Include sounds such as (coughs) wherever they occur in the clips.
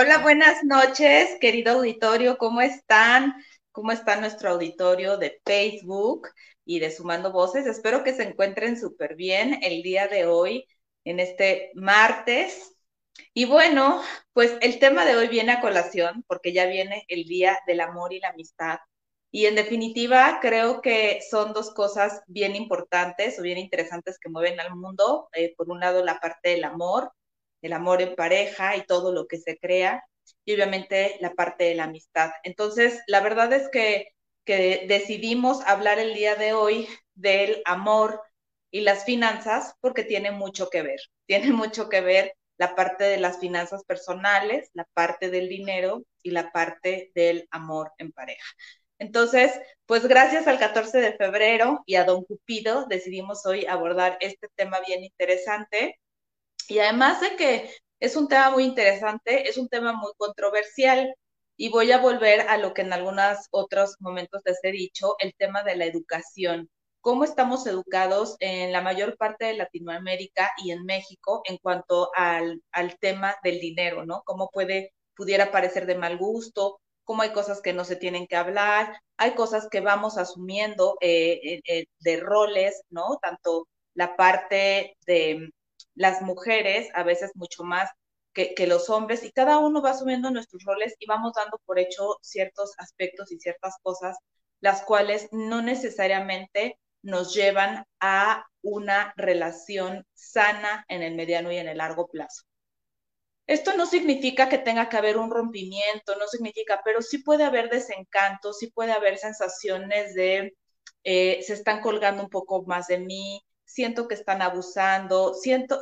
Hola, buenas noches, querido auditorio, ¿cómo están? ¿Cómo está nuestro auditorio de Facebook y de Sumando Voces? Espero que se encuentren súper bien el día de hoy, en este martes. Y bueno, pues el tema de hoy viene a colación porque ya viene el Día del Amor y la Amistad. Y en definitiva, creo que son dos cosas bien importantes o bien interesantes que mueven al mundo. Eh, por un lado, la parte del amor, el amor en pareja y todo lo que se crea, y obviamente la parte de la amistad. Entonces, la verdad es que, que decidimos hablar el día de hoy del amor y las finanzas porque tiene mucho que ver, (laughs) tiene mucho que ver la parte de las finanzas personales, la parte del dinero y la parte del amor en pareja. Entonces, pues gracias al 14 de febrero y a Don Cupido decidimos hoy abordar este tema bien interesante. Y además de que es un tema muy interesante, es un tema muy controversial y voy a volver a lo que en algunos otros momentos les he dicho, el tema de la educación. ¿Cómo estamos educados en la mayor parte de Latinoamérica y en México en cuanto al, al tema del dinero, ¿no? ¿Cómo puede, pudiera parecer de mal gusto? cómo hay cosas que no se tienen que hablar, hay cosas que vamos asumiendo eh, eh, eh, de roles, ¿no? Tanto la parte de las mujeres, a veces mucho más que, que, los hombres, y cada uno va asumiendo nuestros roles y vamos dando por hecho ciertos aspectos y ciertas cosas, las cuales no necesariamente nos llevan a una relación sana en el mediano y en el largo plazo. Esto no significa que tenga que haber un rompimiento, no significa, pero sí puede haber desencanto, sí puede haber sensaciones de eh, se están colgando un poco más de mí, siento que están abusando, siento,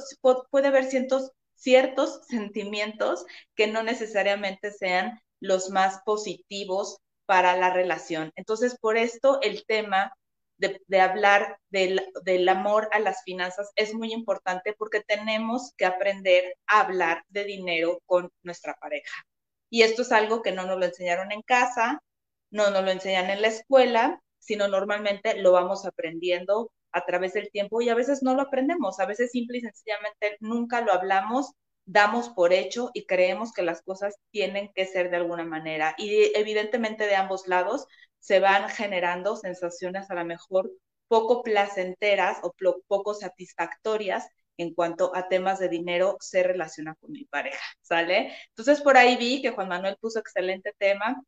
puede haber ciertos, ciertos sentimientos que no necesariamente sean los más positivos para la relación. Entonces, por esto el tema de, hablar del, del, amor a las finanzas es muy importante porque tenemos que aprender a hablar de dinero con nuestra pareja. Y esto es algo que no nos lo enseñaron en casa, no nos lo enseñan en la escuela, sino normalmente lo vamos aprendiendo a través del tiempo y a veces no lo aprendemos, a veces simple y sencillamente nunca lo hablamos, damos por hecho y creemos que las cosas tienen que ser de alguna manera. Y evidentemente de ambos lados, se van generando sensaciones a lo mejor poco placenteras o poco satisfactorias en cuanto a temas de dinero se relaciona con mi pareja, ¿sale? Entonces por ahí vi que Juan Manuel puso excelente tema.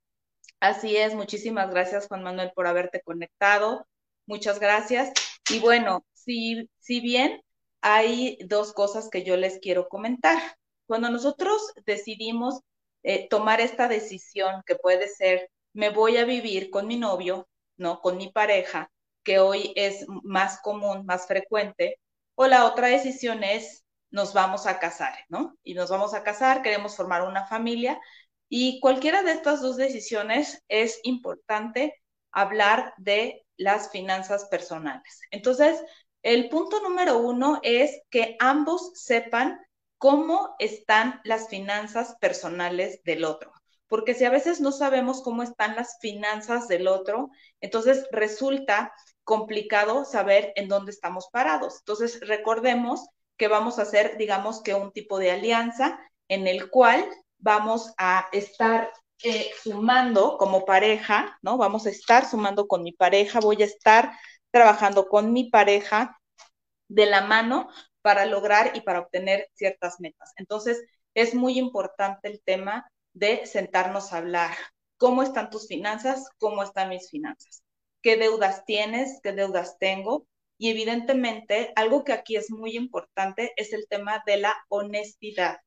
Así es, muchísimas gracias Juan Manuel por haberte conectado. Muchas gracias. Y bueno, si, si bien hay dos cosas que yo les quiero comentar. Cuando nosotros decidimos eh, tomar esta decisión que puede ser me voy a vivir con mi novio, ¿no? Con mi pareja, que hoy es más común, más frecuente, o la otra decisión es nos vamos a casar, ¿no? Y nos vamos a casar, queremos formar una familia, y cualquiera de estas dos decisiones es importante hablar de las finanzas personales. Entonces, el punto número uno es que ambos sepan cómo están las finanzas personales del otro porque si a veces no sabemos cómo están las finanzas del otro, entonces resulta complicado saber en dónde estamos parados. Entonces recordemos que vamos a hacer, digamos que un tipo de alianza en el cual vamos a estar eh, sumando como pareja, ¿no? Vamos a estar sumando con mi pareja, voy a estar trabajando con mi pareja de la mano para lograr y para obtener ciertas metas. Entonces, es muy importante el tema de sentarnos a hablar. ¿Cómo están tus finanzas? ¿Cómo están mis finanzas? ¿Qué deudas tienes? ¿Qué deudas tengo? Y evidentemente, algo que aquí es muy importante es el tema de la honestidad.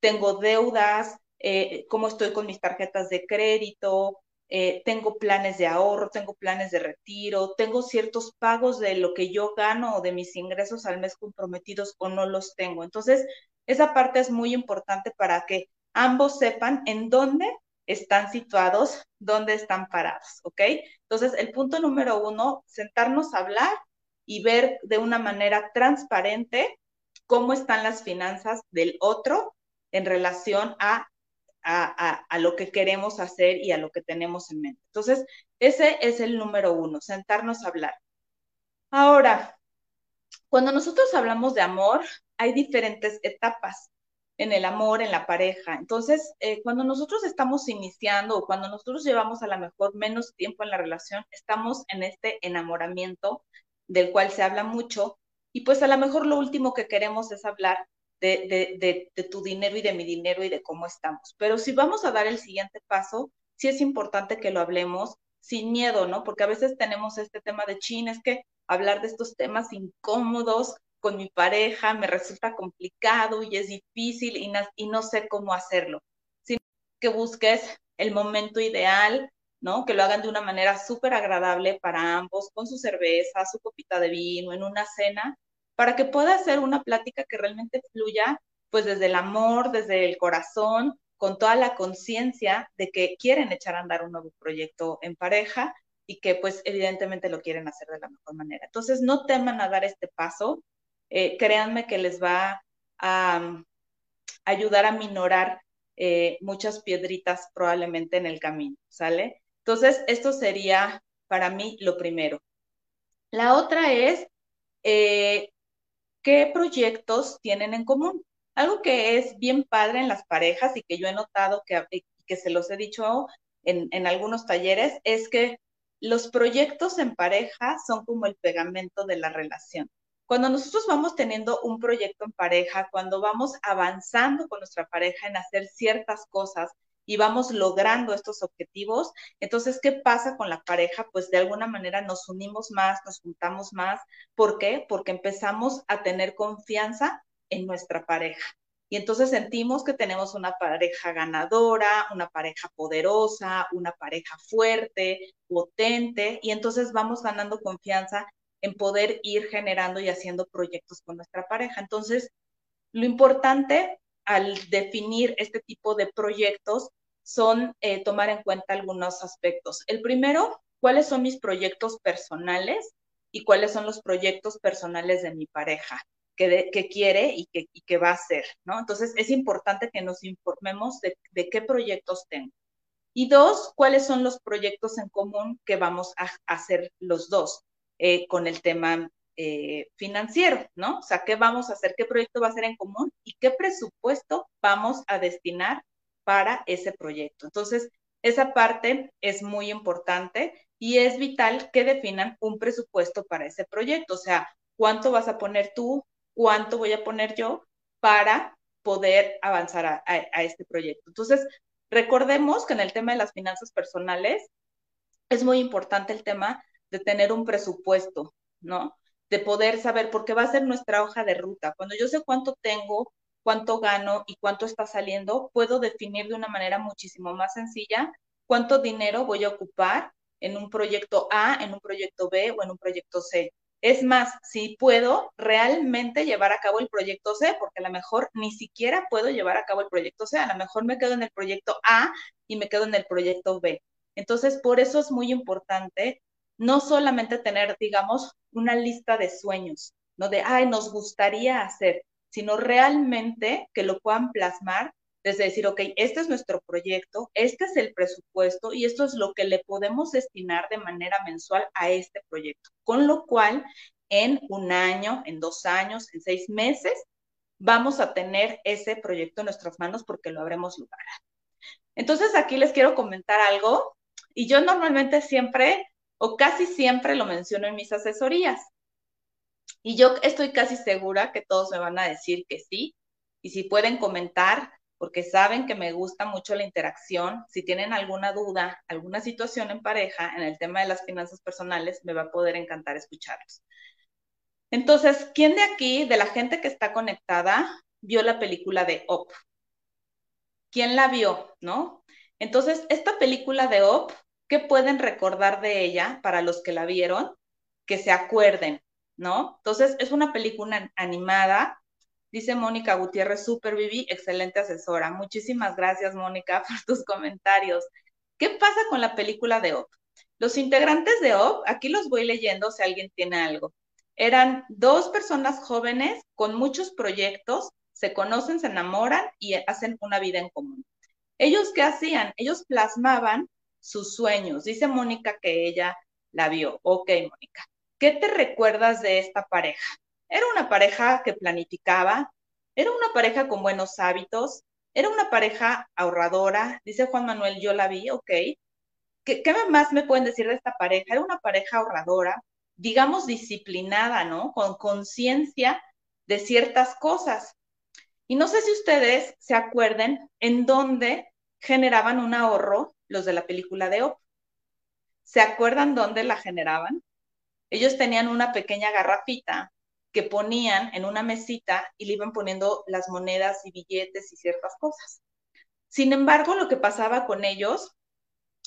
Tengo deudas, eh, cómo estoy con mis tarjetas de crédito, eh, tengo planes de ahorro, tengo planes de retiro, tengo ciertos pagos de lo que yo gano o de mis ingresos al mes comprometidos o no los tengo. Entonces, esa parte es muy importante para que ambos sepan en dónde están situados, dónde están parados, ¿ok? Entonces, el punto número uno, sentarnos a hablar y ver de una manera transparente cómo están las finanzas del otro en relación a, a, lo que queremos hacer y a lo que tenemos en mente. Entonces, ese es el número uno, sentarnos a hablar. Ahora, cuando nosotros hablamos de amor, hay diferentes etapas. en el amor, en la pareja. Entonces, eh, cuando nosotros estamos iniciando o cuando nosotros llevamos a lo mejor menos tiempo en la relación, estamos en este enamoramiento del cual se habla mucho y pues a lo mejor lo último que queremos es hablar de, de, de, tu dinero y de mi dinero y de cómo estamos. Pero si vamos a dar el siguiente paso, sí es importante que lo hablemos sin miedo, ¿no? Porque a veces tenemos este tema de chin, es que hablar de estos temas incómodos con mi pareja me resulta complicado y es difícil y, y no sé cómo hacerlo. Sino que busques el momento ideal, ¿no? Que lo hagan de una manera súper agradable para ambos, con su cerveza, su copita de vino, en una cena, para que pueda ser una plática que realmente fluya, pues desde el amor, desde el corazón, con toda la conciencia de que quieren echar a andar un nuevo proyecto en pareja y que pues evidentemente lo quieren hacer de la mejor manera. Entonces, no teman a dar este paso, eh, créanme que les va a um, ayudar a minorar eh, muchas piedritas probablemente en el camino, ¿sale? Entonces, esto sería para mí lo primero. La otra es, eh, ¿qué proyectos tienen en común? Algo que es bien padre en las parejas y que yo he notado que, que se los he dicho en, en algunos talleres es que los proyectos en pareja son como el pegamento de la relación. Cuando nosotros vamos teniendo un proyecto en pareja, cuando vamos avanzando con nuestra pareja en hacer ciertas cosas y vamos logrando estos objetivos, entonces, ¿qué pasa con la pareja? Pues de alguna manera nos unimos más, nos juntamos más. ¿Por qué? Porque empezamos a tener confianza en nuestra pareja. Y entonces sentimos que tenemos una pareja ganadora, una pareja poderosa, una pareja fuerte, potente, y entonces vamos ganando confianza en poder ir generando y haciendo proyectos con nuestra pareja. Entonces, lo importante al definir este tipo de proyectos son eh, tomar en cuenta algunos aspectos. El primero, cuáles son mis proyectos personales y cuáles son los proyectos personales de mi pareja, que, quiere y que, va a hacer, ¿no? Entonces, es importante que nos informemos de, de, qué proyectos tengo. Y dos, cuáles son los proyectos en común que vamos a hacer los dos. Eh, con el tema eh, financiero, ¿no? O sea, ¿qué vamos a hacer? ¿Qué proyecto va a ser en común? ¿Y qué presupuesto vamos a destinar para ese proyecto? Entonces, esa parte es muy importante y es vital que definan un presupuesto para ese proyecto. O sea, ¿cuánto vas a poner tú? ¿Cuánto voy a poner yo para poder avanzar a, a este proyecto? Entonces, recordemos que en el tema de las finanzas personales es muy importante el tema de tener un presupuesto, ¿no? De poder saber, porque va a ser nuestra hoja de ruta. Cuando yo sé cuánto tengo, cuánto gano y cuánto está saliendo, puedo definir de una manera muchísimo más sencilla cuánto dinero voy a ocupar en un proyecto A, en un proyecto B o en un proyecto C. Es más, si puedo realmente llevar a cabo el proyecto C, porque a lo mejor ni siquiera puedo llevar a cabo el proyecto C, a lo mejor me quedo en el proyecto A y me quedo en el proyecto B. Entonces, por eso es muy importante no solamente tener, digamos, una lista de sueños, no de, ay, nos gustaría hacer, sino realmente que lo puedan plasmar desde decir, ok, este es nuestro proyecto, este es el presupuesto y esto es lo que le podemos destinar de manera mensual a este proyecto. Con lo cual, en un año, en dos años, en seis meses, vamos a tener ese proyecto en nuestras manos porque lo habremos logrado. Entonces, aquí les quiero comentar algo y yo normalmente siempre o casi siempre lo menciono en mis asesorías. Y yo estoy casi segura que todos me van a decir que sí. Y si pueden comentar, porque saben que me gusta mucho la interacción, si tienen alguna duda, alguna situación en pareja en el tema de las finanzas personales, me va a poder encantar escucharlos. Entonces, ¿quién de aquí, de la gente que está conectada, vio la película de Op? ¿Quién la vio, no? Entonces, esta película de Op ¿Qué pueden recordar de ella para los que la vieron? Que se acuerden, ¿no? Entonces, es una película animada. Dice Mónica Gutiérrez, super Vivi, excelente asesora. Muchísimas gracias, Mónica, (laughs) por tus comentarios. ¿Qué pasa con la película de OP? Los integrantes de OP, aquí los voy leyendo si alguien tiene algo. Eran dos personas jóvenes con muchos proyectos, se conocen, se enamoran y hacen una vida en común. Ellos qué hacían? Ellos plasmaban sus sueños. Dice Mónica que ella la vio. Ok, Mónica. ¿Qué te recuerdas de esta pareja? Era una pareja que planificaba, Era una pareja con buenos hábitos, era una pareja ahorradora, dice Juan Manuel, yo la vi, ok. ¿Qué, ¿Qué, más me pueden decir de esta pareja? Era una pareja ahorradora, digamos disciplinada, ¿no? Con conciencia de ciertas cosas. Y no sé si ustedes se acuerden en dónde generaban un ahorro los de la película de Op. ¿Se acuerdan dónde la generaban? Ellos tenían una pequeña garrafita que ponían en una mesita y le iban poniendo las monedas y billetes y ciertas cosas. Sin embargo, lo que pasaba con ellos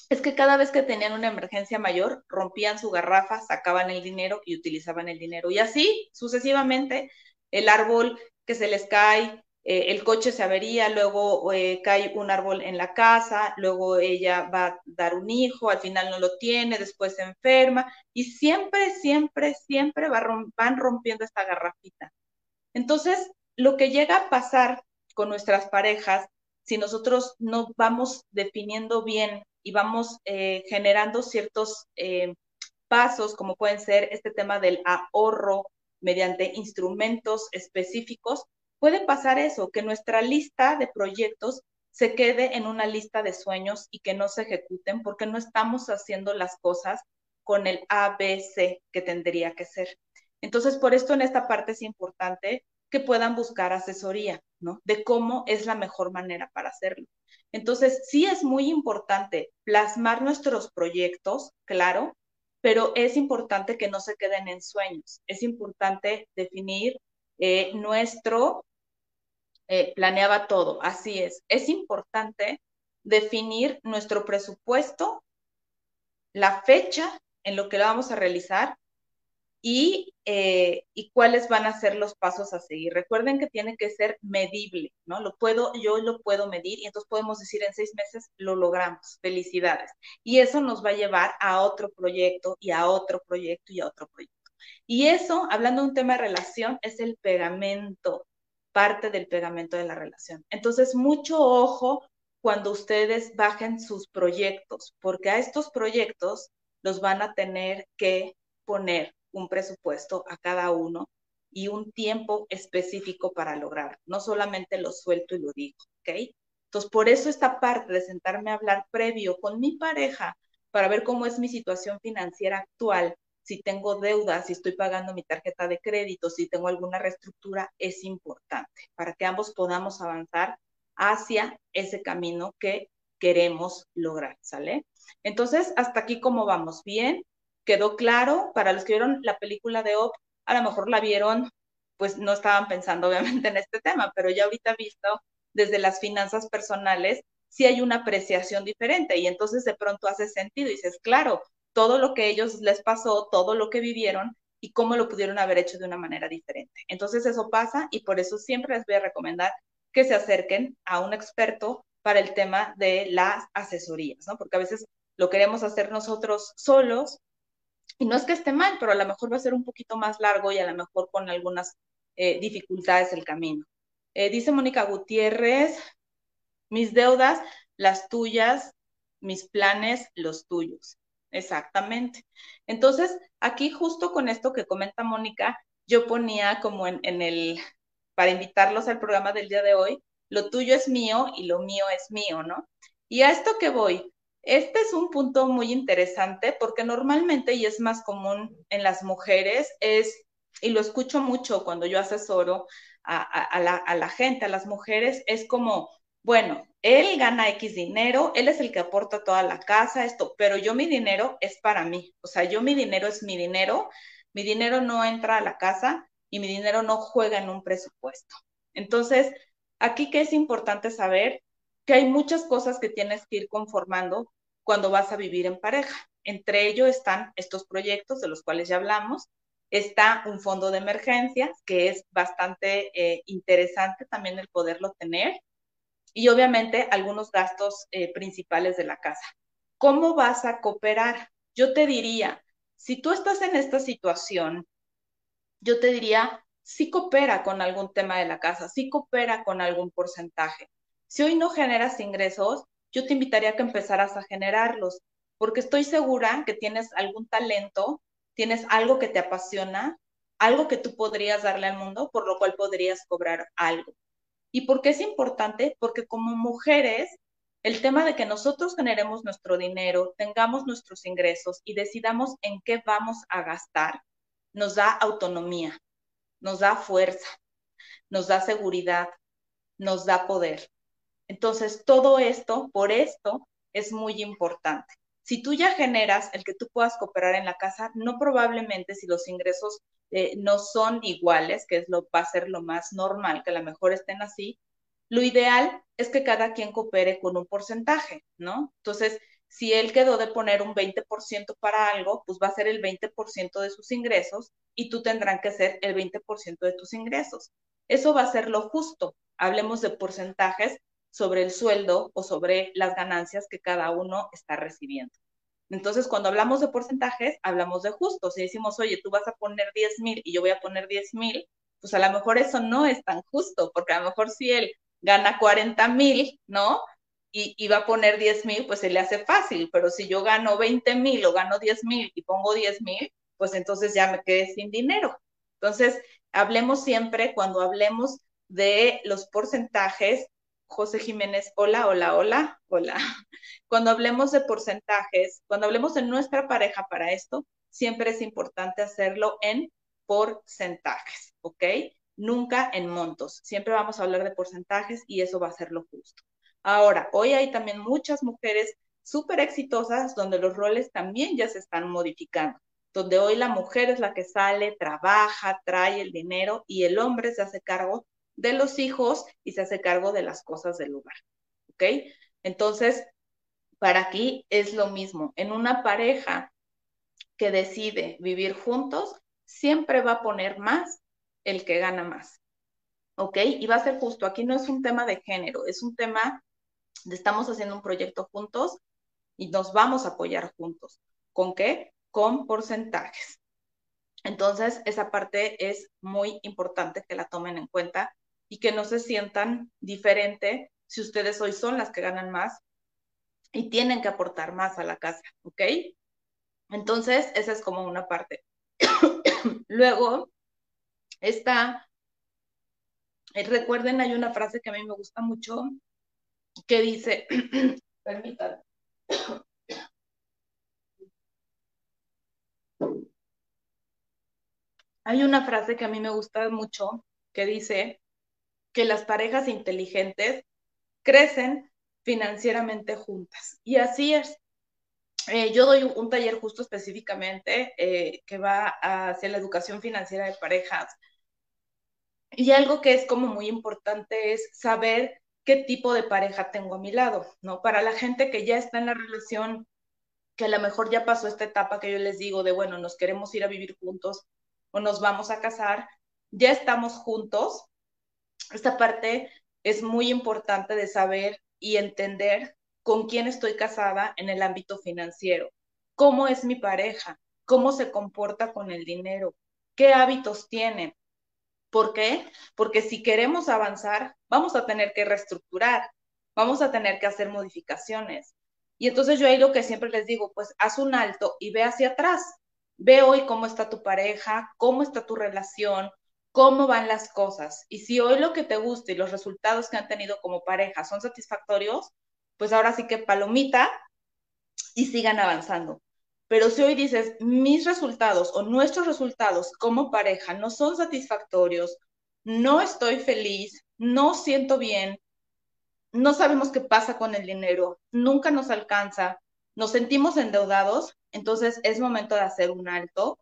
es que cada vez que tenían una emergencia mayor, rompían su garrafa, sacaban el dinero y utilizaban el dinero. Y así sucesivamente, el árbol que se les cae, eh, el coche se avería, luego eh, cae un árbol en la casa, luego ella va a dar un hijo, al final no lo tiene, después se enferma y siempre, siempre, siempre van rompiendo esta garrafita. Entonces, lo que llega a pasar con nuestras parejas, si nosotros no vamos definiendo bien y vamos eh, generando ciertos pasos, como pueden ser este tema del ahorro mediante instrumentos específicos, puede pasar eso, que nuestra lista de proyectos se quede en una lista de sueños y que no se ejecuten porque no estamos haciendo las cosas con el ABC que tendría que ser. Entonces, por esto en esta parte es importante que puedan buscar asesoría, ¿no? De cómo es la mejor manera para hacerlo. Entonces, sí es muy importante plasmar nuestros proyectos, claro, pero es importante que no se queden en sueños. Es importante definir eh, nuestro eh, planeaba todo, así es. Es importante definir nuestro presupuesto, la fecha en lo que lo vamos a realizar y, eh, y, cuáles van a ser los pasos a seguir. Recuerden que tiene que ser medible, ¿no? Lo puedo, yo lo puedo medir y entonces podemos decir en seis meses lo logramos. Felicidades. Y eso nos va a llevar a otro proyecto y a otro proyecto y a otro proyecto. Y eso, hablando de un tema de relación, es el pegamento parte del pegamento de la relación. Entonces, mucho ojo cuando ustedes bajen sus proyectos, porque a estos proyectos los van a tener que poner un presupuesto a cada uno y un tiempo específico para lograr. No solamente lo suelto y lo digo, ¿ok? Entonces, por eso esta parte de sentarme a hablar previo con mi pareja para ver cómo es mi situación financiera actual si tengo deudas, si estoy pagando mi tarjeta de crédito, si tengo alguna reestructura, es importante para que ambos podamos avanzar hacia ese camino que queremos lograr, ¿sale? Entonces, hasta aquí cómo vamos, bien, quedó claro, para los que vieron la película de OP, a lo mejor la vieron, pues no estaban pensando (laughs) obviamente en este tema, pero ya ahorita visto desde las finanzas personales, sí hay una apreciación diferente y entonces de pronto hace sentido y dices, claro, todo lo que ellos les pasó, todo lo que vivieron y cómo lo pudieron haber hecho de una manera diferente. Entonces eso pasa y por eso siempre les voy a recomendar que se acerquen a un experto para el tema de las asesorías, ¿no? Porque a veces lo queremos hacer nosotros solos y no es que esté mal, pero a lo mejor va a ser un poquito más largo y a lo mejor con algunas eh, dificultades el camino. Eh, dice Mónica Gutiérrez, mis deudas, las tuyas, mis planes, los tuyos. Exactamente. Entonces, aquí justo con esto que comenta Mónica, yo ponía como en, el, para invitarlos al programa del día de hoy, lo tuyo es mío y lo mío es mío, ¿no? Y a esto que voy, este es un punto muy interesante porque normalmente, y es más común en las mujeres, es, y lo escucho mucho cuando yo asesoro a, la, a la gente, a las mujeres, es como, bueno, él gana X dinero, él es el que aporta toda la casa, esto, pero yo mi dinero es para mí, o sea, yo mi dinero es mi dinero, mi dinero no entra a la casa y mi dinero no juega en un presupuesto. Entonces, aquí que es importante saber que hay muchas cosas que tienes que ir conformando cuando vas a vivir en pareja. Entre ellos están estos proyectos de los cuales ya hablamos, está un fondo de emergencias, que es bastante eh, interesante también el poderlo tener y obviamente algunos gastos eh, principales de la casa. ¿Cómo vas a cooperar? Yo te diría, si tú estás en esta situación, yo te diría, sí coopera con algún tema de la casa, sí coopera con algún porcentaje. Si hoy no generas ingresos, yo te invitaría a que empezaras a generarlos, porque estoy segura que tienes algún talento, tienes algo que te apasiona algo que tú podrías darle al mundo, por lo cual podrías cobrar algo. ¿Y por qué es importante? Porque como mujeres, el tema de que nosotros generemos nuestro dinero, tengamos nuestros ingresos y decidamos en qué vamos a gastar, nos da autonomía, nos da fuerza, nos da seguridad, nos da poder. Entonces, todo esto, por esto, es muy importante. Si tú ya generas el que tú puedas cooperar en la casa, no probablemente si los ingresos eh, no son iguales, que es lo, va a ser lo más normal, que a lo mejor estén así, lo ideal es que cada quien coopere con un porcentaje, ¿no? Entonces, si él quedó de poner un 20% para algo, pues va a ser el 20% de sus ingresos y tú tendrán que ser el 20% de tus ingresos. Eso va a ser lo justo. Hablemos de porcentajes sobre el sueldo o sobre las ganancias que cada uno está recibiendo. Entonces, cuando hablamos de porcentajes, hablamos de justo. Si decimos, oye, tú vas a poner 10 mil y yo voy a poner 10 mil, pues a lo mejor eso no es tan justo, porque a lo mejor si él gana 40 mil, ¿no? Y, va a poner 10 mil, pues se le hace fácil, pero si yo gano 20 mil o gano 10 mil y pongo 10 mil, pues entonces ya me quedé sin dinero. Entonces, hablemos siempre, cuando hablemos de los porcentajes, José Jiménez, hola, hola, hola, hola. (laughs) Cuando hablemos de porcentajes, cuando hablemos de nuestra pareja para esto, siempre es importante hacerlo en porcentajes, ¿ok? Nunca en montos. Siempre vamos a hablar de porcentajes y eso va a ser lo justo. Ahora, hoy hay también muchas mujeres súper exitosas donde los roles también ya se están modificando, donde hoy la mujer es la que sale, trabaja, trae el dinero y el hombre se hace cargo de los hijos y se hace cargo de las cosas del lugar. ¿Ok? Entonces, para aquí es lo mismo. En una pareja que decide vivir juntos, siempre va a poner más el que gana más. ¿Ok? Y va a ser justo. Aquí no es un tema de género, es un tema de estamos haciendo un proyecto juntos y nos vamos a apoyar juntos. ¿Con qué? Con porcentajes. Entonces, esa parte es muy importante que la tomen en cuenta y que no se sientan diferente si ustedes hoy son las que ganan más y tienen que aportar más a la casa, ¿ok? Entonces, esa es como una parte. (coughs) Luego está, eh, recuerden, hay una frase que a mí me gusta mucho que dice, (coughs) permítanme. (coughs) Hay una frase que a mí me gusta mucho que dice, que las parejas inteligentes crecen financieramente juntas. Y así es. Eh, yo doy un, taller justo específicamente eh, que va hacia la educación financiera de parejas. Y algo que es como muy importante es saber qué tipo de pareja tengo a mi lado, ¿no? Para la gente que ya está en la relación, que a lo mejor ya pasó esta etapa que yo les digo de, bueno, nos queremos ir a vivir juntos o nos vamos a casar, ya estamos juntos, esta parte es muy importante de saber y entender con quién estoy casada en el ámbito financiero, cómo es mi pareja, cómo se comporta con el dinero, qué hábitos tiene. ¿Por qué? Porque si queremos avanzar, vamos a tener que reestructurar, vamos a tener que hacer modificaciones. Y entonces yo ahí lo que siempre les digo, pues haz un alto y ve hacia atrás. Ve hoy cómo está tu pareja, cómo está tu relación, cómo van las cosas. Y si hoy lo que te gusta y los resultados que han tenido como pareja son satisfactorios, pues ahora sí que palomita y sigan avanzando. Pero si hoy dices, mis resultados o nuestros resultados como pareja no son satisfactorios, no estoy feliz, no siento bien, no sabemos qué pasa con el dinero, nunca nos alcanza, nos sentimos endeudados, entonces es momento de hacer un alto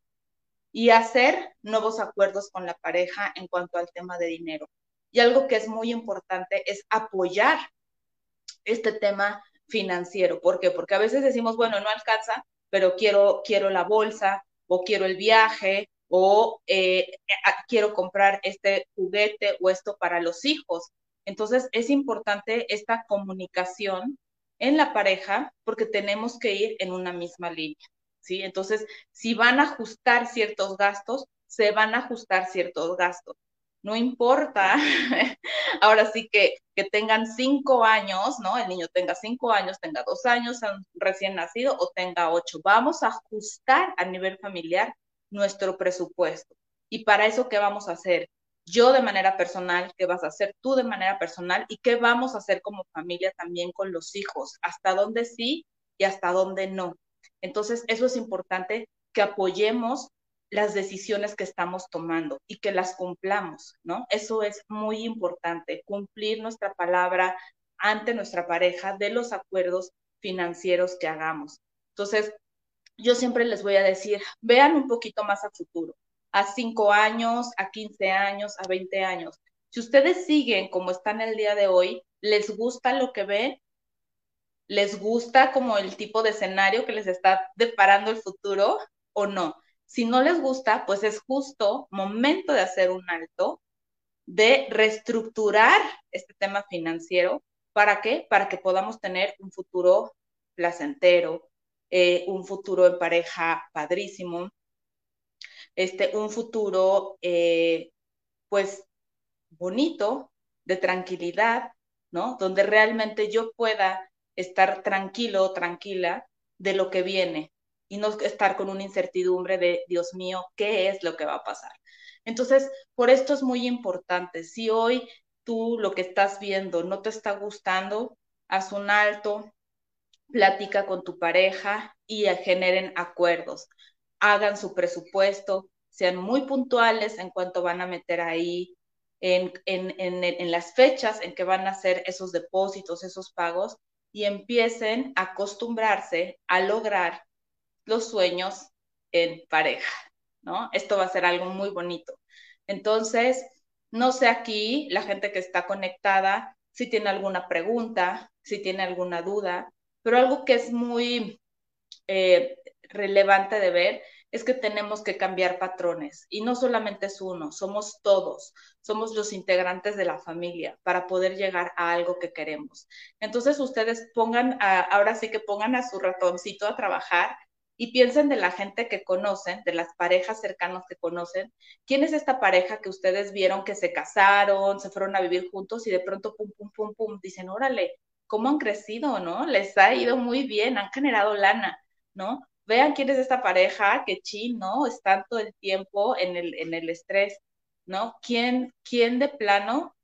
y hacer nuevos acuerdos con la pareja en cuanto al tema de dinero. Y algo que es muy importante es apoyar este tema financiero. ¿Por qué? Porque a veces decimos, bueno, no alcanza, pero quiero, quiero la bolsa o quiero el viaje o eh, quiero comprar este juguete o esto para los hijos. Entonces es importante esta comunicación en la pareja porque tenemos que ir en una misma línea. ¿Sí? Entonces, si van a ajustar ciertos gastos, se van a ajustar ciertos gastos. No importa, (laughs) ahora sí que, que tengan cinco años, ¿no? El niño tenga cinco años, tenga dos años recién nacido o tenga ocho. Vamos a ajustar a nivel familiar nuestro presupuesto. Y para eso, ¿qué vamos a hacer? Yo de manera personal, ¿qué vas a hacer tú de manera personal? ¿Y qué vamos a hacer como familia también con los hijos? ¿Hasta dónde sí y hasta dónde no? Entonces, eso es importante que apoyemos las decisiones que estamos tomando y que las cumplamos, ¿no? Eso es muy importante, cumplir nuestra palabra ante nuestra pareja de los acuerdos financieros que hagamos. Entonces, yo siempre les voy a decir, vean un poquito más a futuro, a cinco años, a 15 años, a 20 años. Si ustedes siguen como están el día de hoy, les gusta lo que ven, les gusta como el tipo de escenario que les está deparando el futuro o no. Si no les gusta, pues es justo momento de hacer un alto, de reestructurar este tema financiero. ¿Para qué? Para que podamos tener un futuro placentero, eh, un futuro en pareja padrísimo, este, un futuro eh, pues bonito, de tranquilidad, ¿no? Donde realmente yo pueda estar tranquilo, tranquila de lo que viene y no estar con una incertidumbre de, Dios mío, ¿qué es lo que va a pasar? Entonces, por esto es muy importante. Si hoy tú lo que estás viendo no te está gustando, haz un alto, platica con tu pareja y generen acuerdos. Hagan su presupuesto, sean muy puntuales en cuanto van a meter ahí, en, en, en, en las fechas en que van a hacer esos depósitos, esos pagos, y empiecen a acostumbrarse a lograr los sueños en pareja, ¿no? Esto va a ser algo muy bonito. Entonces, no sé aquí, la gente que está conectada, si tiene alguna pregunta, si tiene alguna duda, pero algo que es muy eh, relevante de ver es que tenemos que cambiar patrones y no solamente es uno, somos todos, somos los integrantes de la familia para poder llegar a algo que queremos. Entonces ustedes pongan, ahora sí que pongan a su ratoncito a trabajar y piensen de la gente que conocen, de las parejas cercanas que conocen, quién es esta pareja que ustedes vieron que se casaron, se fueron a vivir juntos y de pronto pum, pum, pum, pum, dicen, órale, cómo han crecido, ¿no? Les ha ido muy bien, han generado lana, ¿no? Vean quién es esta pareja que chin, ¿no? Están todo el tiempo en el, en el estrés, ¿no? ¿Quién, quién de plano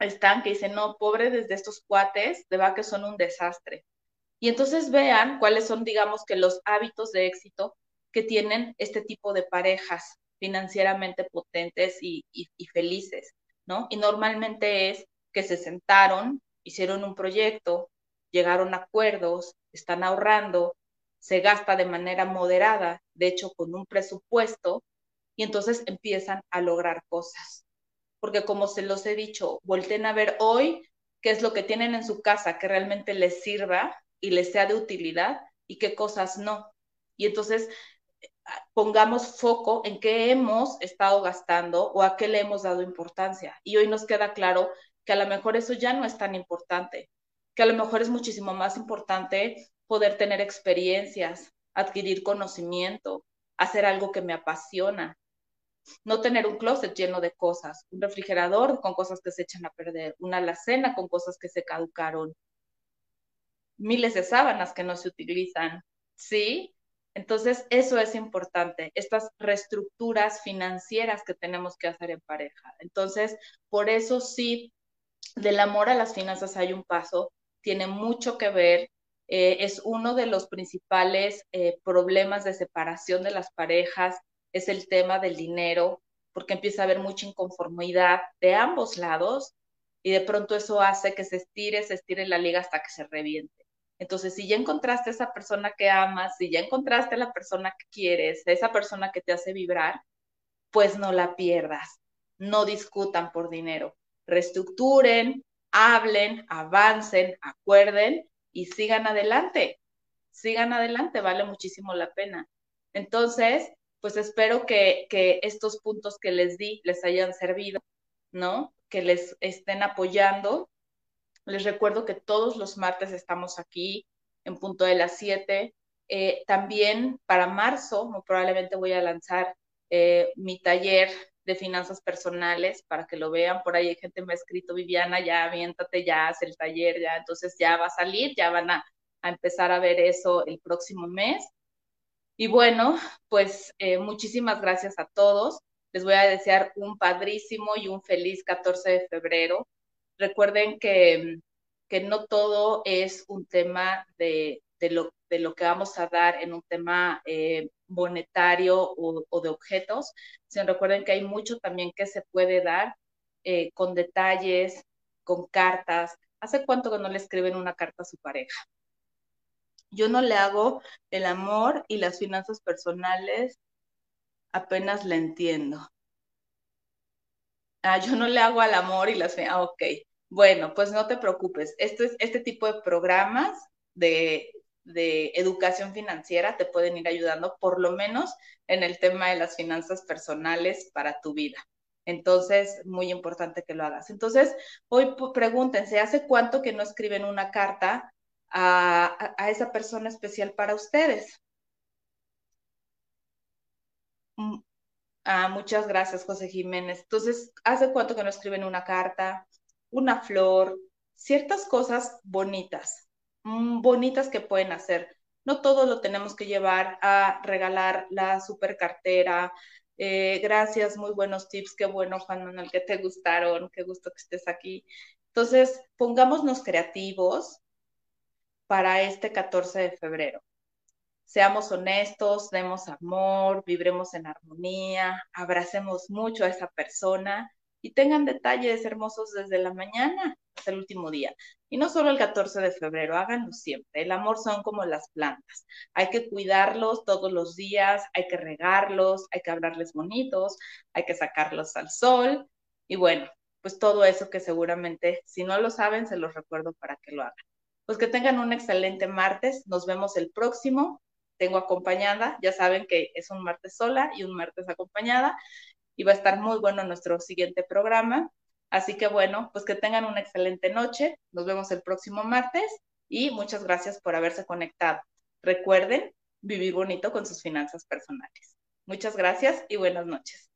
están que dicen, no, pobre desde estos cuates, de va que son un desastre. Y entonces vean cuáles son, digamos, que los hábitos de éxito que tienen este tipo de parejas financieramente potentes y, felices, ¿no? Y normalmente es que se sentaron, hicieron un proyecto, llegaron a acuerdos, están ahorrando, se gasta de manera moderada, de hecho con un presupuesto, y entonces empiezan a lograr cosas. Porque como se los he dicho, volten a ver hoy qué es lo que tienen en su casa que realmente les sirva y les sea de utilidad y qué cosas no. Y entonces pongamos foco en qué hemos estado gastando o a qué le hemos dado importancia. Y hoy nos queda claro que a lo mejor eso ya no es tan importante, que a lo mejor es muchísimo más importante poder tener experiencias, adquirir conocimiento, hacer algo que me apasiona, no tener un closet lleno de cosas, un refrigerador con cosas que se echan a perder, una alacena con cosas que se caducaron, miles de sábanas que no se utilizan, ¿sí? Entonces, eso es importante, estas reestructuras financieras que tenemos que hacer en pareja. Entonces, por eso sí, del amor a las finanzas hay un paso, tiene mucho que ver, eh, es uno de los principales eh, problemas de separación de las parejas, es el tema del dinero, porque empieza a haber mucha inconformidad de ambos lados y de pronto eso hace que se estire, se estire la liga hasta que se reviente. Entonces, si ya encontraste a esa persona que amas, si ya encontraste a la persona que quieres, a esa persona que te hace vibrar, pues no la pierdas. No discutan por dinero. Reestructuren, hablen, avancen, acuerden y sigan adelante. Sigan adelante, vale muchísimo la pena. Entonces, pues espero que, que estos puntos que les di les hayan servido, ¿no? Que les estén apoyando les recuerdo que todos los martes estamos aquí en punto de las 7. Eh, también para marzo, probablemente voy a lanzar eh, mi taller de finanzas personales para que lo vean. Por ahí hay gente me ha escrito, Viviana, ya aviéntate, ya haz el taller, ya, entonces ya va a salir, ya van a, empezar a ver eso el próximo mes. Y bueno, pues eh, muchísimas gracias a todos. Les voy a desear un padrísimo y un feliz 14 de febrero. Recuerden que, que no todo es un tema de, de, lo, de lo que vamos a dar en un tema eh, monetario o, de objetos, sino recuerden que hay mucho también que se puede dar eh, con detalles, con cartas. ¿Hace cuánto que no le escriben una carta a su pareja? Yo no le hago el amor y las finanzas personales, apenas la entiendo. Ah, yo no le hago al amor y las... Ah, ok. Bueno, pues no te preocupes. Esto es, este tipo de programas de, de educación financiera te pueden ir ayudando, por lo menos en el tema de las finanzas personales para tu vida. Entonces, muy importante que lo hagas. Entonces, hoy pregúntense, ¿hace cuánto que no escriben una carta a, a esa persona especial para ustedes? Mm, ah, muchas gracias, José Jiménez. Entonces, ¿hace cuánto que no escriben una carta, una flor, ciertas cosas bonitas, bonitas que pueden hacer? No todo lo tenemos que llevar a regalar la super cartera, eh, gracias, muy buenos tips. Qué bueno, Juan Manuel, que te gustaron. Qué gusto que estés aquí. Entonces, pongámonos creativos para este 14 de febrero. Seamos honestos, demos amor, vibremos en armonía, abracemos mucho a esa persona y tengan detalles hermosos desde la mañana hasta el último día. Y no solo el 14 de febrero, háganlo siempre. El amor son como las plantas. Hay que cuidarlos todos los días, hay que regarlos, hay que hablarles bonitos, hay que sacarlos al sol. Y bueno, pues todo eso que seguramente, si no lo saben, se los recuerdo para que lo hagan. Pues que tengan un excelente martes. Nos vemos el próximo. Tengo acompañada, ya saben que es un martes sola y un martes acompañada y va a estar muy bueno nuestro siguiente programa. Así que bueno, pues que tengan una excelente noche. Nos vemos el próximo martes y muchas gracias por haberse conectado. Recuerden vivir bonito con sus finanzas personales. Muchas gracias y buenas noches.